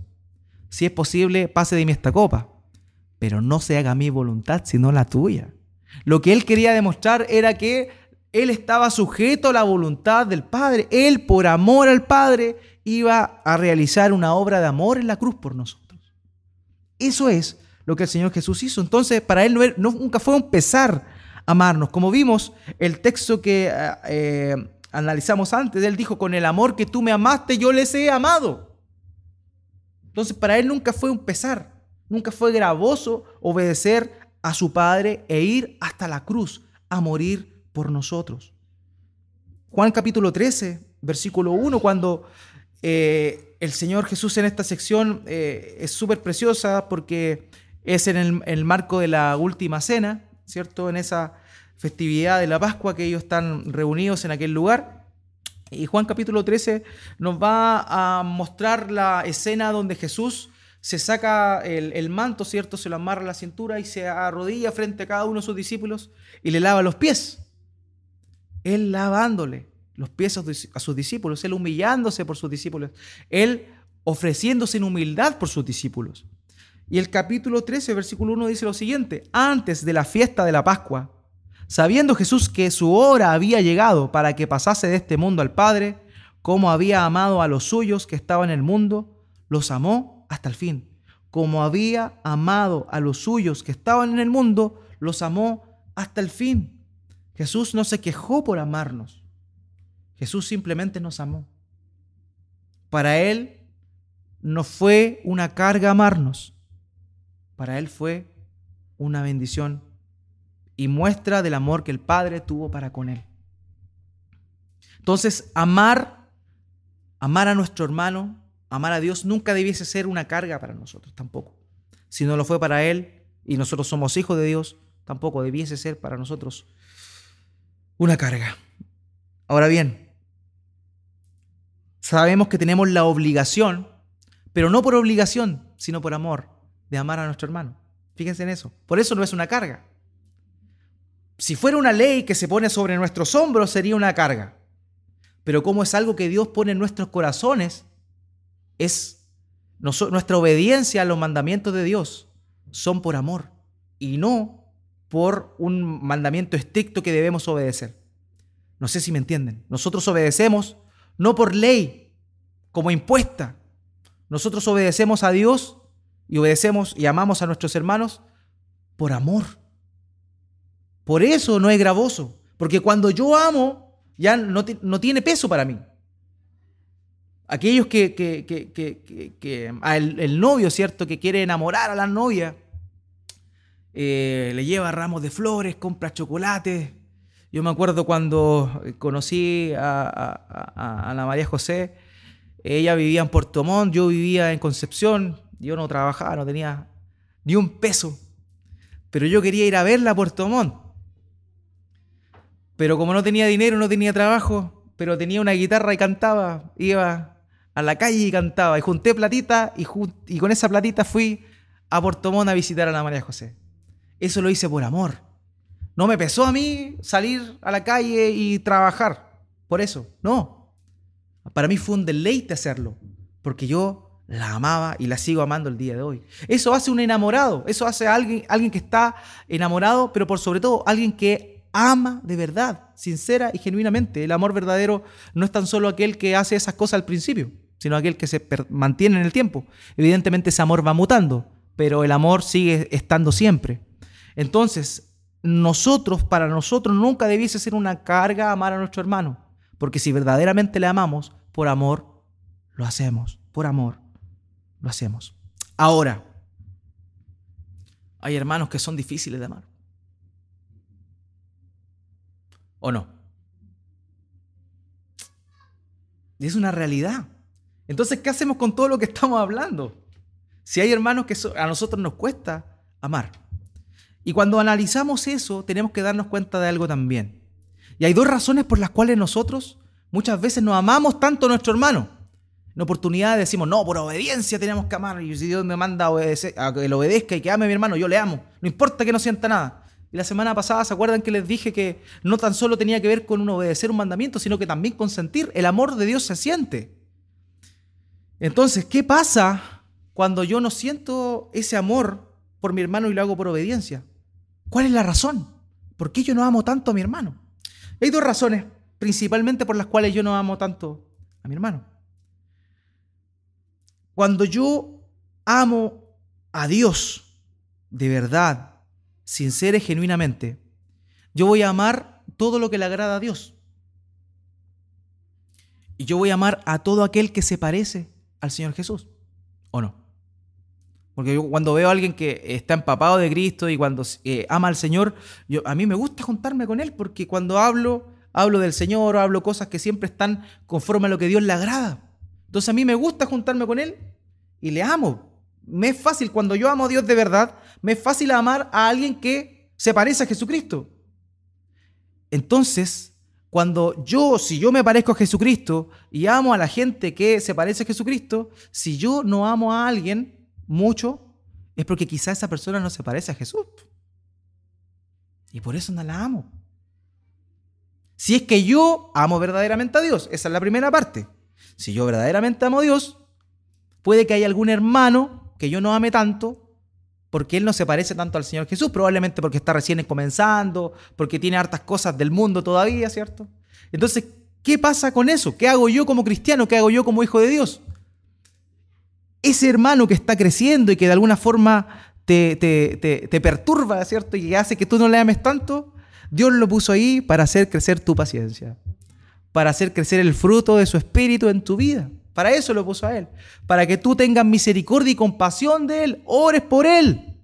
Si es posible, pase de mí esta copa, pero no se haga mi voluntad sino la tuya. Lo que él quería demostrar era que él estaba sujeto a la voluntad del Padre. Él, por amor al Padre, iba a realizar una obra de amor en la cruz por nosotros. Eso es lo que el Señor Jesús hizo. Entonces, para Él no, nunca fue un pesar amarnos. Como vimos, el texto que eh, eh, analizamos antes, Él dijo, con el amor que tú me amaste, yo les he amado. Entonces, para Él nunca fue un pesar, nunca fue gravoso obedecer a su Padre e ir hasta la cruz a morir Juan capítulo 13, versículo 1, cuando eh, el Señor Jesús en esta sección eh, es súper preciosa porque es en el, el, marco de la última cena, ¿cierto? En esa festividad de la Pascua que ellos están reunidos en aquel lugar. Y Juan capítulo 13 nos va a mostrar la escena donde Jesús se saca el, el, manto, ¿cierto? Se lo amarra a la cintura y se arrodilla frente a cada uno de sus discípulos y le lava los pies. Él lavándole los pies a sus discípulos, Él humillándose por sus discípulos, Él ofreciéndose en humildad por sus discípulos. Y el capítulo 13, versículo 1 dice lo siguiente, antes de la fiesta de la Pascua, sabiendo Jesús que su hora había llegado para que pasase de este mundo al Padre, como había amado a los suyos que estaban en el mundo, los amó hasta el fin. Como había amado a los suyos que estaban en el mundo, los amó hasta el fin. Jesús no se quejó por amarnos. Jesús simplemente nos amó. Para Él no fue una carga amarnos. Para Él fue una bendición y muestra del amor que el Padre tuvo para con Él. Entonces, amar, amar a nuestro hermano, amar a Dios, nunca debiese ser una carga para nosotros tampoco. Si no lo fue para Él, y nosotros somos hijos de Dios, tampoco debiese ser para nosotros una carga. Ahora bien, sabemos que tenemos la obligación, pero no por obligación, sino por amor, de amar a nuestro hermano. Fíjense en eso. Por eso no es una carga. Si fuera una ley que se pone sobre nuestros hombros, sería una carga. Pero como es algo que Dios pone en nuestros corazones, es nuestra obediencia a los mandamientos de Dios son por amor y no por un mandamiento estricto que debemos obedecer. No sé si me entienden. Nosotros obedecemos no por ley, como impuesta. Nosotros obedecemos a Dios y obedecemos y amamos a nuestros hermanos por amor. Por eso no es gravoso, porque cuando yo amo ya no, tiene peso para mí. Aquellos que, que, que, que el, novio, ¿cierto? Que quiere enamorar a la novia, eh, le lleva ramos de flores, compra chocolate. Yo me acuerdo cuando conocí a, a, la María José, ella vivía en Puerto Montt, yo vivía en Concepción, yo no trabajaba, no tenía ni un peso, pero yo quería ir a verla a Puerto Montt. Pero como no tenía dinero, no tenía trabajo, pero tenía una guitarra y cantaba, iba a la calle y cantaba, y junté platita y, con esa platita fui a Puerto Montt a visitar a la María José. Eso lo hice por amor. No me pesó a mí salir a la calle y trabajar por eso. No. Para mí fue un deleite hacerlo, porque yo la amaba y la sigo amando el día de hoy. Eso hace un enamorado, eso hace alguien, alguien que está enamorado, pero por sobre todo alguien que ama de verdad, sincera y genuinamente. El amor verdadero no es tan solo aquel que hace esas cosas al principio, sino aquel que se mantiene en el tiempo. Evidentemente ese amor va mutando, pero el amor sigue estando siempre. Entonces, nosotros, para nosotros, nunca debiese ser una carga amar a nuestro hermano, porque si verdaderamente le amamos, por amor, lo hacemos, por amor, lo hacemos. Ahora, hay hermanos que son difíciles de amar. ¿O no? Es una realidad. Entonces, ¿qué hacemos con todo lo que estamos hablando? Si hay hermanos que a nosotros nos cuesta amar. Y cuando analizamos eso, tenemos que darnos cuenta de algo también. Y hay dos razones por las cuales nosotros muchas veces no amamos tanto a nuestro hermano. En oportunidad decimos, no, por obediencia tenemos que amar. Y si Dios me manda a, obedecer, a que le obedezca y que ame a mi hermano, yo le amo. No importa que no sienta nada. Y la semana pasada, ¿se acuerdan que les dije que no tan solo tenía que ver con un obedecer un mandamiento, sino que también con sentir? El amor de Dios se siente. Entonces, ¿qué pasa cuando yo no siento ese amor por mi hermano y lo hago por obediencia? ¿Cuál es la razón? ¿Por qué yo no amo tanto a mi hermano? Hay dos razones, principalmente por las cuales yo no amo tanto a mi hermano. Cuando yo amo a Dios de verdad, sincera y genuinamente, yo voy a amar todo lo que le agrada a Dios. Y yo voy a amar a todo aquel que se parece al Señor Jesús. ¿O no? Porque yo cuando veo a alguien que está empapado de Cristo y cuando eh, ama al Señor, yo, a mí me gusta juntarme con Él porque cuando hablo, hablo del Señor hablo cosas que siempre están conforme a lo que Dios le agrada. Entonces a mí me gusta juntarme con Él y le amo. Me es fácil, cuando yo amo a Dios de verdad, me es fácil amar a alguien que se parece a Jesucristo. Entonces, cuando yo, si yo me parezco a Jesucristo y amo a la gente que se parece a Jesucristo, si yo no amo a alguien, mucho, es porque quizá esa persona no se parece a Jesús. Y por eso no la amo. Si es que yo amo verdaderamente a Dios, esa es la primera parte. Si yo verdaderamente amo a Dios, puede que haya algún hermano que yo no ame tanto porque él no se parece tanto al Señor Jesús, probablemente porque está recién comenzando, porque tiene hartas cosas del mundo todavía, ¿cierto? Entonces, ¿qué pasa con eso? ¿Qué hago yo como cristiano? ¿Qué hago yo como hijo de Dios? Ese hermano que está creciendo y que de alguna forma te, perturba, ¿cierto? Y hace que tú no le ames tanto, Dios lo puso ahí para hacer crecer tu paciencia, para hacer crecer el fruto de su espíritu en tu vida. Para eso lo puso a Él, para que tú tengas misericordia y compasión de Él, ores por Él,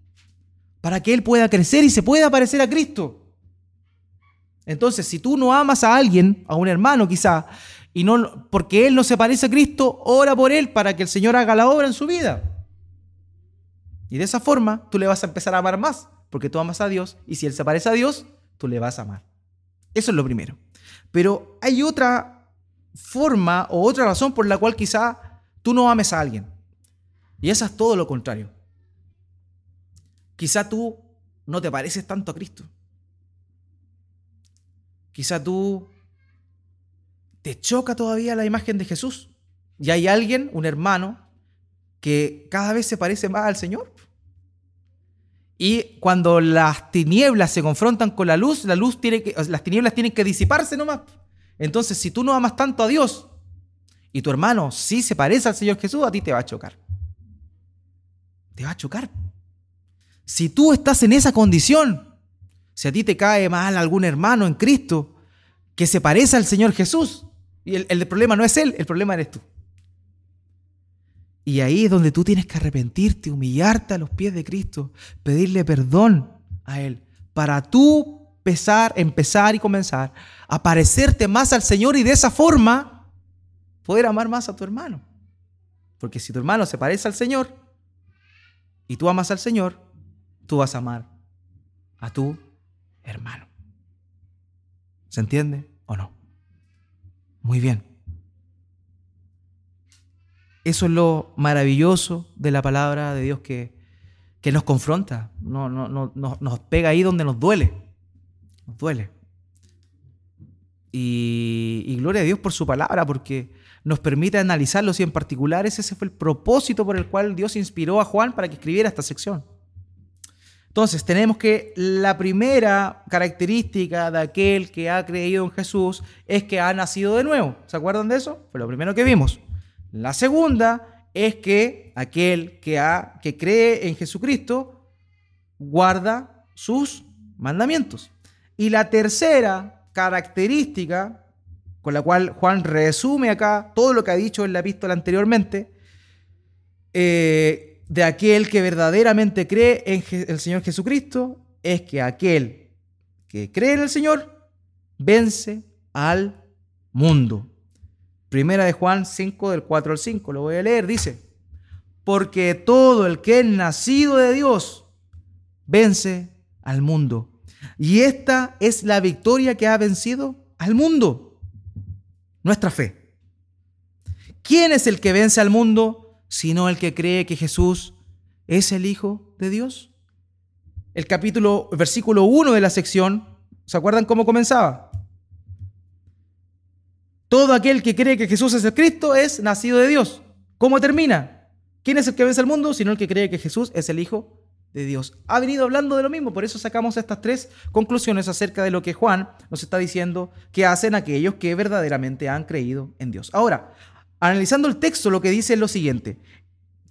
para que Él pueda crecer y se pueda parecer a Cristo. Entonces, si tú no amas a alguien, a un hermano quizá, y no porque él no se parece a Cristo, ora por él para que el Señor haga la obra en su vida. Y de esa forma tú le vas a empezar a amar más, porque tú amas a Dios y si Él se parece a Dios, tú le vas a amar. Eso es lo primero. Pero hay otra forma o otra razón por la cual quizá tú no ames a alguien. Y esa es todo lo contrario. Quizá tú no te pareces tanto a Cristo. Quizá tú te choca todavía la imagen de Jesús. Y hay alguien, un hermano, que cada vez se parece más al Señor. Y cuando las tinieblas se confrontan con la luz, la luz tiene que, las tinieblas tienen que disiparse nomás. Entonces, si tú no amas tanto a Dios y tu hermano sí se parece al Señor Jesús, a ti te va a chocar. Te va a chocar. Si tú estás en esa condición, si a ti te cae mal algún hermano en Cristo que se parece al Señor Jesús, y el, problema no es Él, el problema eres tú. Y ahí es donde tú tienes que arrepentirte, humillarte a los pies de Cristo, pedirle perdón a Él, para tú empezar, empezar y comenzar a parecerte más al Señor y de esa forma poder amar más a tu hermano. Porque si tu hermano se parece al Señor y tú amas al Señor, tú vas a amar a tu hermano. ¿Se entiende o no? Muy bien. Eso es lo maravilloso de la palabra de Dios que, nos confronta, no, no, no, nos pega ahí donde nos duele. Nos duele. Y, y, gloria a Dios por su palabra, porque nos permite analizarlo y en particular ese fue el propósito por el cual Dios inspiró a Juan para que escribiera esta sección. Entonces, tenemos que la primera característica de aquel que ha creído en Jesús es que ha nacido de nuevo. ¿Se acuerdan de eso? Fue lo primero que vimos. La segunda es que aquel que, ha, que cree en Jesucristo guarda sus mandamientos. Y la tercera característica con la cual Juan resume acá todo lo que ha dicho en la epístola anteriormente, eh, de aquel que verdaderamente cree en el Señor Jesucristo es que aquel que cree en el Señor vence al mundo. Primera de Juan 5 del 4 al 5, lo voy a leer, dice, porque todo el que es nacido de Dios vence al mundo. Y esta es la victoria que ha vencido al mundo, nuestra fe. ¿Quién es el que vence al mundo? Sino el que cree que Jesús es el Hijo de Dios. El capítulo, versículo 1 de la sección, ¿se acuerdan cómo comenzaba? Todo aquel que cree que Jesús es el Cristo es nacido de Dios. ¿Cómo termina? ¿Quién es el que vence al mundo? Sino el que cree que Jesús es el Hijo de Dios. Ha venido hablando de lo mismo, por eso sacamos estas tres conclusiones acerca de lo que Juan nos está diciendo que hacen aquellos que verdaderamente han creído en Dios. Ahora, Analizando el texto, lo que dice es lo siguiente.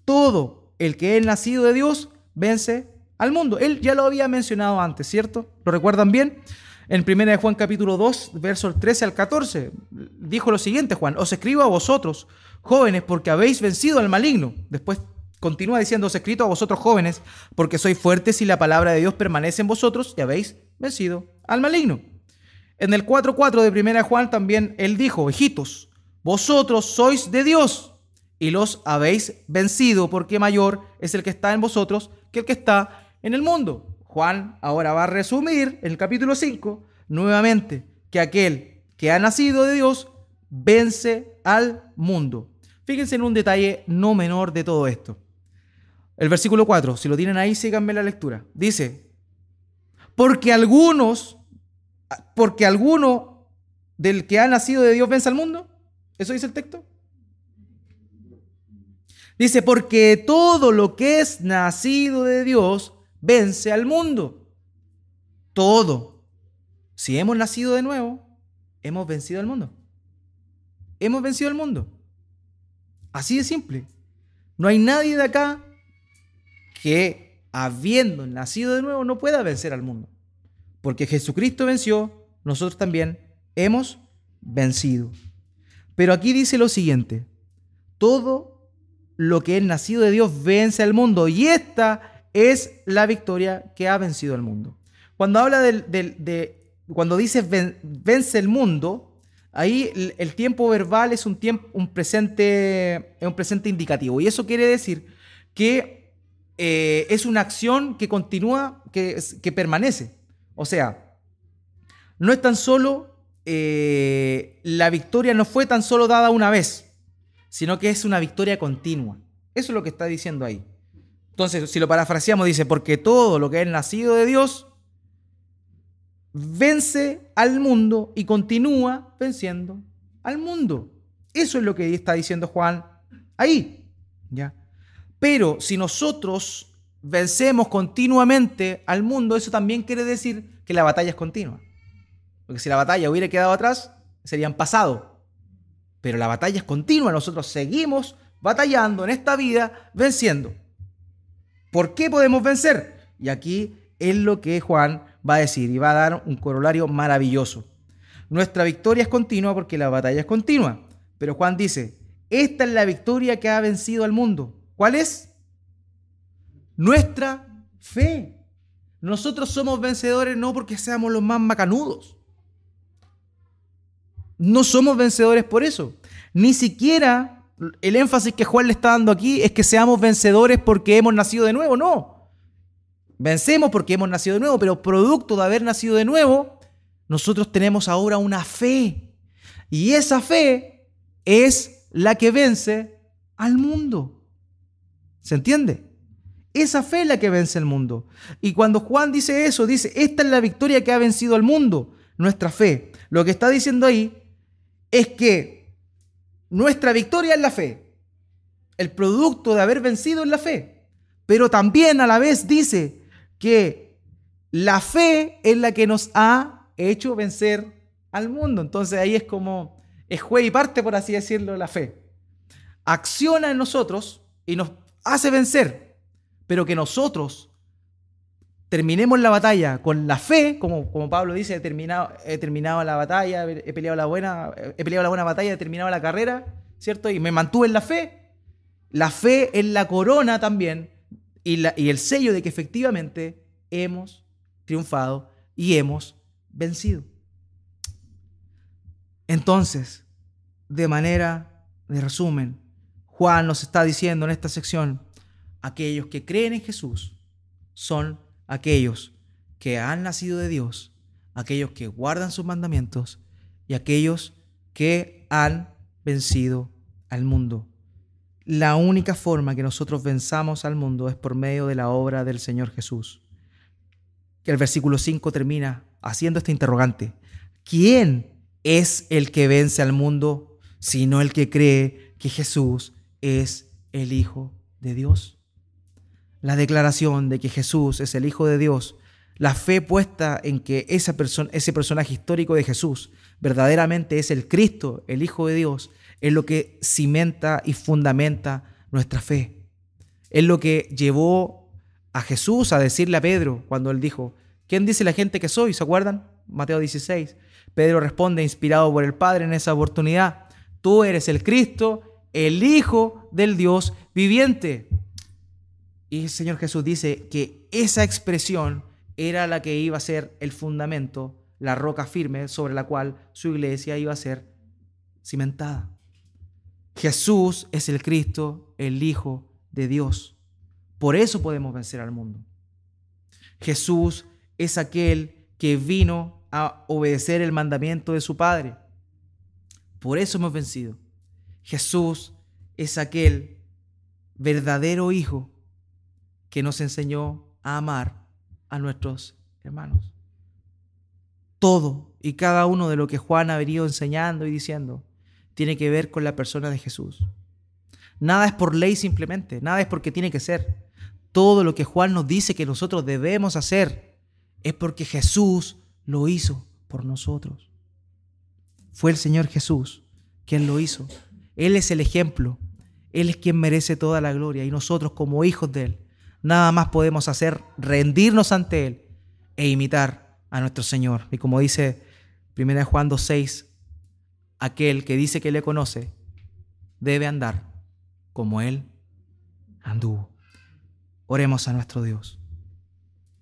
Todo el que es nacido de Dios vence al mundo. Él ya lo había mencionado antes, ¿cierto? ¿Lo recuerdan bien? En 1 Juan capítulo 2, versos 13 al 14, dijo lo siguiente Juan, os escribo a vosotros, jóvenes, porque habéis vencido al maligno. Después continúa diciendo, os escrito a vosotros jóvenes, porque sois fuertes y la palabra de Dios permanece en vosotros y habéis vencido al maligno. En el 4.4 de 1 Juan también él dijo, hijitos, vosotros sois de Dios y los habéis vencido, porque mayor es el que está en vosotros que el que está en el mundo. Juan ahora va a resumir en el capítulo 5 nuevamente que aquel que ha nacido de Dios vence al mundo. Fíjense en un detalle no menor de todo esto. El versículo 4, si lo tienen ahí, síganme la lectura. Dice, porque algunos, porque alguno del que ha nacido de Dios vence al mundo. ¿Eso dice el texto? Dice, porque todo lo que es nacido de Dios vence al mundo. Todo. Si hemos nacido de nuevo, hemos vencido al mundo. Hemos vencido al mundo. Así de simple. No hay nadie de acá que, habiendo nacido de nuevo, no pueda vencer al mundo. Porque Jesucristo venció, nosotros también hemos vencido. Pero aquí dice lo siguiente, todo lo que es nacido de Dios vence al mundo y esta es la victoria que ha vencido al mundo. Cuando habla de, cuando dice vence el mundo, ahí el, tiempo verbal es un, tiempo, un, presente, un presente indicativo y eso quiere decir que eh, es una acción que continúa, que, que, permanece. O sea, no es tan solo, eh, la victoria no fue tan solo dada una vez, sino que es una victoria continua. Eso es lo que está diciendo ahí. Entonces, si lo parafraseamos, dice, porque todo lo que es nacido de Dios vence al mundo y continúa venciendo al mundo. Eso es lo que está diciendo Juan ahí. ¿ya? Pero si nosotros vencemos continuamente al mundo, eso también quiere decir que la batalla es continua. Porque si la batalla hubiera quedado atrás, serían pasado. Pero la batalla es continua, nosotros seguimos batallando en esta vida, venciendo. ¿Por qué podemos vencer? Y aquí es lo que Juan va a decir y va a dar un corolario maravilloso. Nuestra victoria es continua porque la batalla es continua. Pero Juan dice, esta es la victoria que ha vencido al mundo. ¿Cuál es? Nuestra fe. Nosotros somos vencedores no porque seamos los más macanudos. No somos vencedores por eso. Ni siquiera el énfasis que Juan le está dando aquí es que seamos vencedores porque hemos nacido de nuevo. No. Vencemos porque hemos nacido de nuevo, pero producto de haber nacido de nuevo, nosotros tenemos ahora una fe. Y esa fe es la que vence al mundo. ¿Se entiende? Esa fe es la que vence el mundo. Y cuando Juan dice eso, dice, esta es la victoria que ha vencido al mundo, nuestra fe. Lo que está diciendo ahí es que nuestra victoria es la fe. El producto de haber vencido es la fe. Pero también a la vez dice que la fe es la que nos ha hecho vencer al mundo. Entonces ahí es como, es juez y parte, por así decirlo, la fe. Acciona en nosotros y nos hace vencer, pero que nosotros terminemos la batalla con la fe, como, como Pablo dice, he terminado, he terminado la batalla, he peleado la, buena, he peleado la buena batalla, he terminado la carrera, ¿cierto? Y me mantuve en la fe. La fe es la corona también y, la, y el sello de que efectivamente hemos triunfado y hemos vencido. Entonces, de manera de resumen, Juan nos está diciendo en esta sección, aquellos que creen en Jesús son aquellos que han nacido de Dios, aquellos que guardan sus mandamientos y aquellos que han vencido al mundo. La única forma que nosotros venzamos al mundo es por medio de la obra del Señor Jesús. Que el versículo 5 termina haciendo este interrogante. ¿Quién es el que vence al mundo sino el que cree que Jesús es el Hijo de Dios. La declaración de que Jesús es el Hijo de Dios, la fe puesta en que esa persona, ese personaje histórico de Jesús verdaderamente es el Cristo, el Hijo de Dios, es lo que cimenta y fundamenta nuestra fe. Es lo que llevó a Jesús a decirle a Pedro cuando él dijo, ¿quién dice la gente que soy? ¿Se acuerdan? Mateo 16. Pedro responde, inspirado por el Padre en esa oportunidad, tú eres el Cristo, el Hijo del Dios viviente. Y el Señor Jesús dice que esa expresión era la que iba a ser el fundamento, la roca firme sobre la cual su iglesia iba a ser cimentada. Jesús es el Cristo, el Hijo de Dios. Por eso podemos vencer al mundo. Jesús es aquel que vino a obedecer el mandamiento de su Padre. Por eso hemos vencido. Jesús es aquel verdadero Hijo que nos enseñó a amar a nuestros hermanos. Todo y cada uno de lo que Juan ha venido enseñando y diciendo tiene que ver con la persona de Jesús. Nada es por ley simplemente, nada es porque tiene que ser. Todo lo que Juan nos dice que nosotros debemos hacer es porque Jesús lo hizo por nosotros. Fue el Señor Jesús quien lo hizo. Él es el ejemplo. Él es quien merece toda la gloria. Y nosotros como hijos de Él, nada más podemos hacer rendirnos ante Él e imitar a nuestro Señor. Y como dice 1 Juan 2.6, aquel que dice que le conoce debe andar como Él anduvo. Oremos a nuestro Dios.